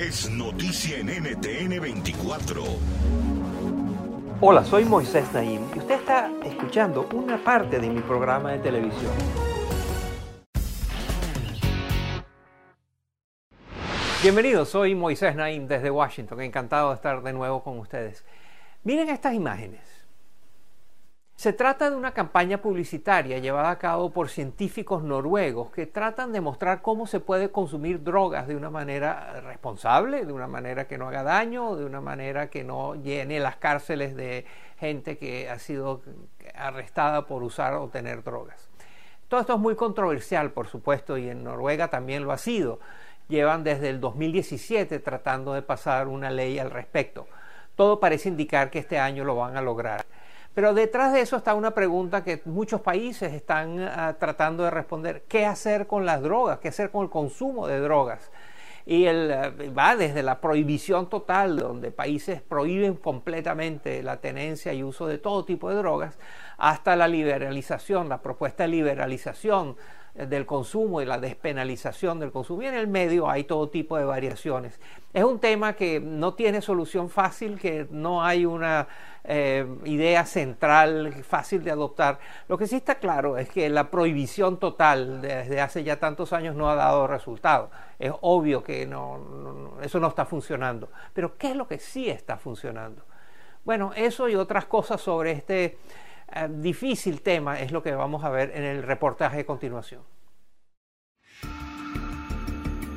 Es noticia en NTN 24. Hola, soy Moisés Naim y usted está escuchando una parte de mi programa de televisión. Bienvenidos, soy Moisés Naim desde Washington, encantado de estar de nuevo con ustedes. Miren estas imágenes. Se trata de una campaña publicitaria llevada a cabo por científicos noruegos que tratan de mostrar cómo se puede consumir drogas de una manera responsable, de una manera que no haga daño, de una manera que no llene las cárceles de gente que ha sido arrestada por usar o tener drogas. Todo esto es muy controversial, por supuesto, y en Noruega también lo ha sido llevan desde el 2017 tratando de pasar una ley al respecto. Todo parece indicar que este año lo van a lograr. Pero detrás de eso está una pregunta que muchos países están ah, tratando de responder. ¿Qué hacer con las drogas? ¿Qué hacer con el consumo de drogas? Y el, ah, va desde la prohibición total, donde países prohíben completamente la tenencia y uso de todo tipo de drogas, hasta la liberalización, la propuesta de liberalización del consumo y la despenalización del consumo. Y en el medio hay todo tipo de variaciones. Es un tema que no tiene solución fácil, que no hay una eh, idea central fácil de adoptar. Lo que sí está claro es que la prohibición total desde hace ya tantos años no ha dado resultado. Es obvio que no, eso no está funcionando. Pero ¿qué es lo que sí está funcionando? Bueno, eso y otras cosas sobre este eh, difícil tema es lo que vamos a ver en el reportaje a continuación.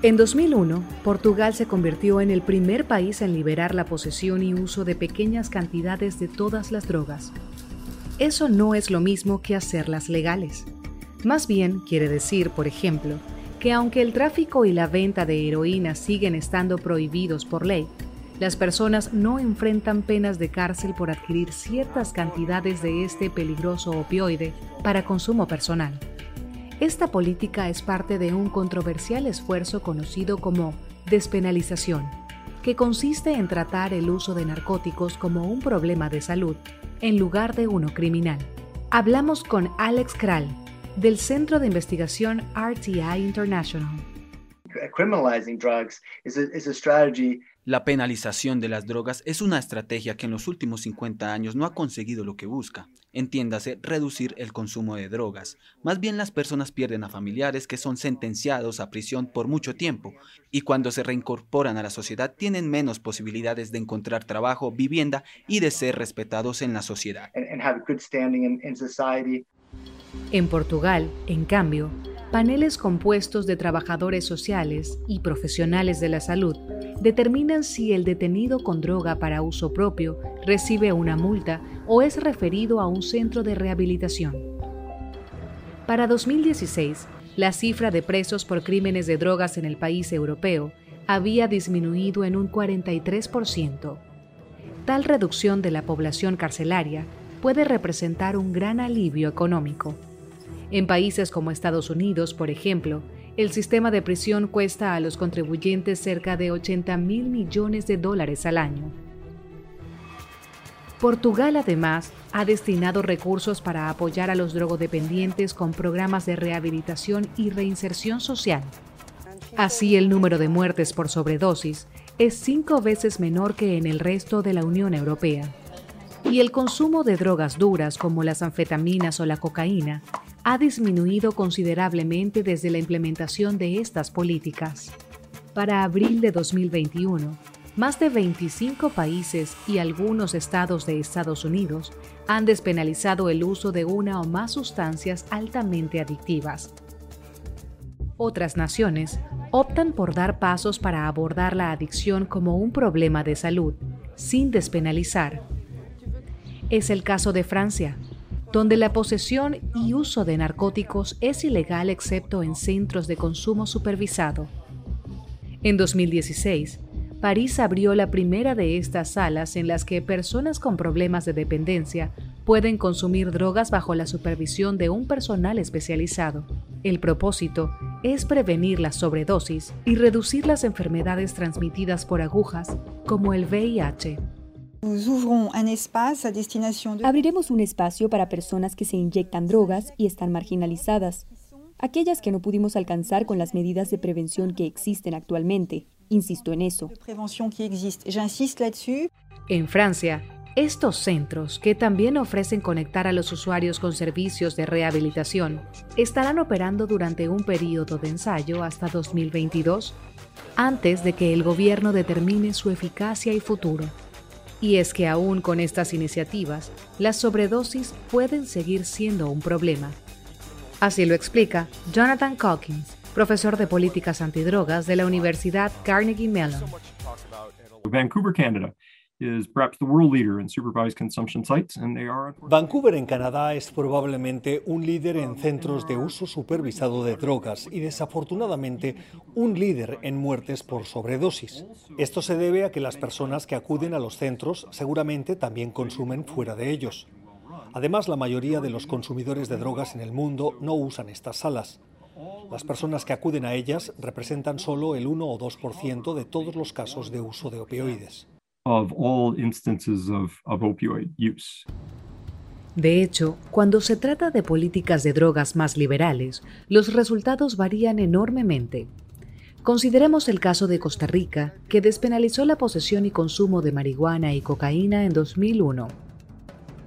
En 2001, Portugal se convirtió en el primer país en liberar la posesión y uso de pequeñas cantidades de todas las drogas. Eso no es lo mismo que hacerlas legales. Más bien quiere decir, por ejemplo, que aunque el tráfico y la venta de heroína siguen estando prohibidos por ley, las personas no enfrentan penas de cárcel por adquirir ciertas cantidades de este peligroso opioide para consumo personal. Esta política es parte de un controversial esfuerzo conocido como despenalización, que consiste en tratar el uso de narcóticos como un problema de salud en lugar de uno criminal. Hablamos con Alex Kral, del Centro de Investigación RTI International. Criminalizing drugs is a, strategy la penalización de las drogas es una estrategia que en los últimos 50 años no ha conseguido lo que busca. Entiéndase, reducir el consumo de drogas. Más bien las personas pierden a familiares que son sentenciados a prisión por mucho tiempo y cuando se reincorporan a la sociedad tienen menos posibilidades de encontrar trabajo, vivienda y de ser respetados en la sociedad. En Portugal, en cambio, paneles compuestos de trabajadores sociales y profesionales de la salud determinan si el detenido con droga para uso propio recibe una multa o es referido a un centro de rehabilitación. Para 2016, la cifra de presos por crímenes de drogas en el país europeo había disminuido en un 43%. Tal reducción de la población carcelaria puede representar un gran alivio económico. En países como Estados Unidos, por ejemplo, el sistema de prisión cuesta a los contribuyentes cerca de 80 mil millones de dólares al año. Portugal además ha destinado recursos para apoyar a los drogodependientes con programas de rehabilitación y reinserción social. Así el número de muertes por sobredosis es cinco veces menor que en el resto de la Unión Europea. Y el consumo de drogas duras como las anfetaminas o la cocaína ha disminuido considerablemente desde la implementación de estas políticas. Para abril de 2021, más de 25 países y algunos estados de Estados Unidos han despenalizado el uso de una o más sustancias altamente adictivas. Otras naciones optan por dar pasos para abordar la adicción como un problema de salud, sin despenalizar. Es el caso de Francia, donde la posesión y uso de narcóticos es ilegal excepto en centros de consumo supervisado. En 2016, París abrió la primera de estas salas en las que personas con problemas de dependencia pueden consumir drogas bajo la supervisión de un personal especializado. El propósito es prevenir la sobredosis y reducir las enfermedades transmitidas por agujas, como el VIH. Abriremos un espacio para personas que se inyectan drogas y están marginalizadas, aquellas que no pudimos alcanzar con las medidas de prevención que existen actualmente. Insisto en eso. En Francia, estos centros, que también ofrecen conectar a los usuarios con servicios de rehabilitación, estarán operando durante un periodo de ensayo hasta 2022, antes de que el gobierno determine su eficacia y futuro. Y es que aún con estas iniciativas, las sobredosis pueden seguir siendo un problema. Así lo explica Jonathan Calkins, profesor de políticas antidrogas de la Universidad Carnegie Mellon. Vancouver. Vancouver en Canadá es probablemente un líder en centros de uso supervisado de drogas y desafortunadamente un líder en muertes por sobredosis. Esto se debe a que las personas que acuden a los centros seguramente también consumen fuera de ellos. Además, la mayoría de los consumidores de drogas en el mundo no usan estas salas. Las personas que acuden a ellas representan solo el 1 o 2% de todos los casos de uso de opioides. De hecho, cuando se trata de políticas de drogas más liberales, los resultados varían enormemente. Consideremos el caso de Costa Rica, que despenalizó la posesión y consumo de marihuana y cocaína en 2001.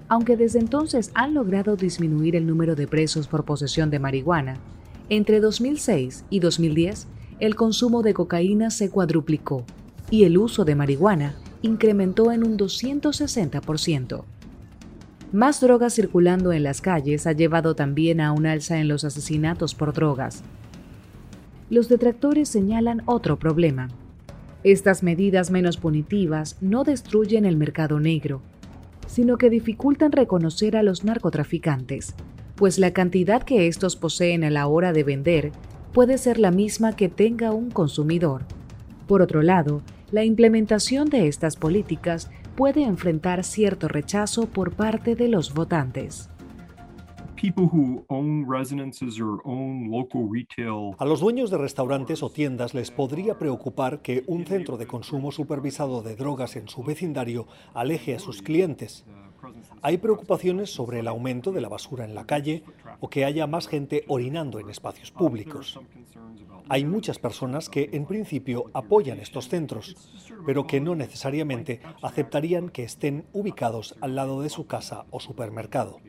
Aunque desde entonces han logrado disminuir el número de presos por posesión de marihuana, entre 2006 y 2010, el consumo de cocaína se cuadruplicó y el uso de marihuana incrementó en un 260%. Más drogas circulando en las calles ha llevado también a un alza en los asesinatos por drogas. Los detractores señalan otro problema. Estas medidas menos punitivas no destruyen el mercado negro, sino que dificultan reconocer a los narcotraficantes pues la cantidad que estos poseen a la hora de vender puede ser la misma que tenga un consumidor. Por otro lado, la implementación de estas políticas puede enfrentar cierto rechazo por parte de los votantes. A los dueños de restaurantes o tiendas les podría preocupar que un centro de consumo supervisado de drogas en su vecindario aleje a sus clientes. Hay preocupaciones sobre el aumento de la basura en la calle o que haya más gente orinando en espacios públicos. Hay muchas personas que en principio apoyan estos centros, pero que no necesariamente aceptarían que estén ubicados al lado de su casa o supermercado.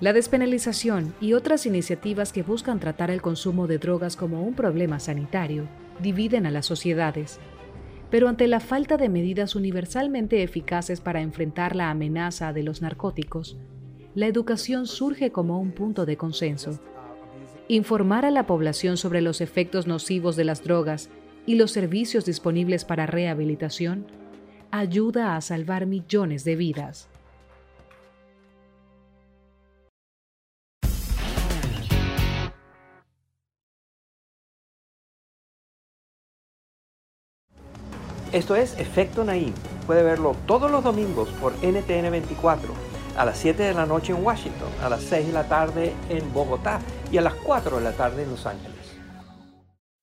La despenalización y otras iniciativas que buscan tratar el consumo de drogas como un problema sanitario dividen a las sociedades pero ante la falta de medidas universalmente eficaces para enfrentar la amenaza de los narcóticos, la educación surge como un punto de consenso. Informar a la población sobre los efectos nocivos de las drogas y los servicios disponibles para rehabilitación ayuda a salvar millones de vidas. Esto es Efecto Naim. Puede verlo todos los domingos por NTN 24, a las 7 de la noche en Washington, a las 6 de la tarde en Bogotá y a las 4 de la tarde en Los Ángeles.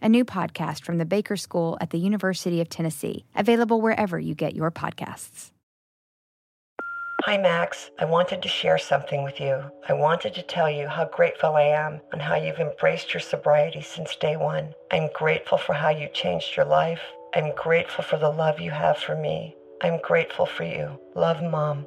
a new podcast from the Baker School at the University of Tennessee, available wherever you get your podcasts. Hi, Max. I wanted to share something with you. I wanted to tell you how grateful I am and how you've embraced your sobriety since day one. I'm grateful for how you changed your life. I'm grateful for the love you have for me. I'm grateful for you. Love, Mom.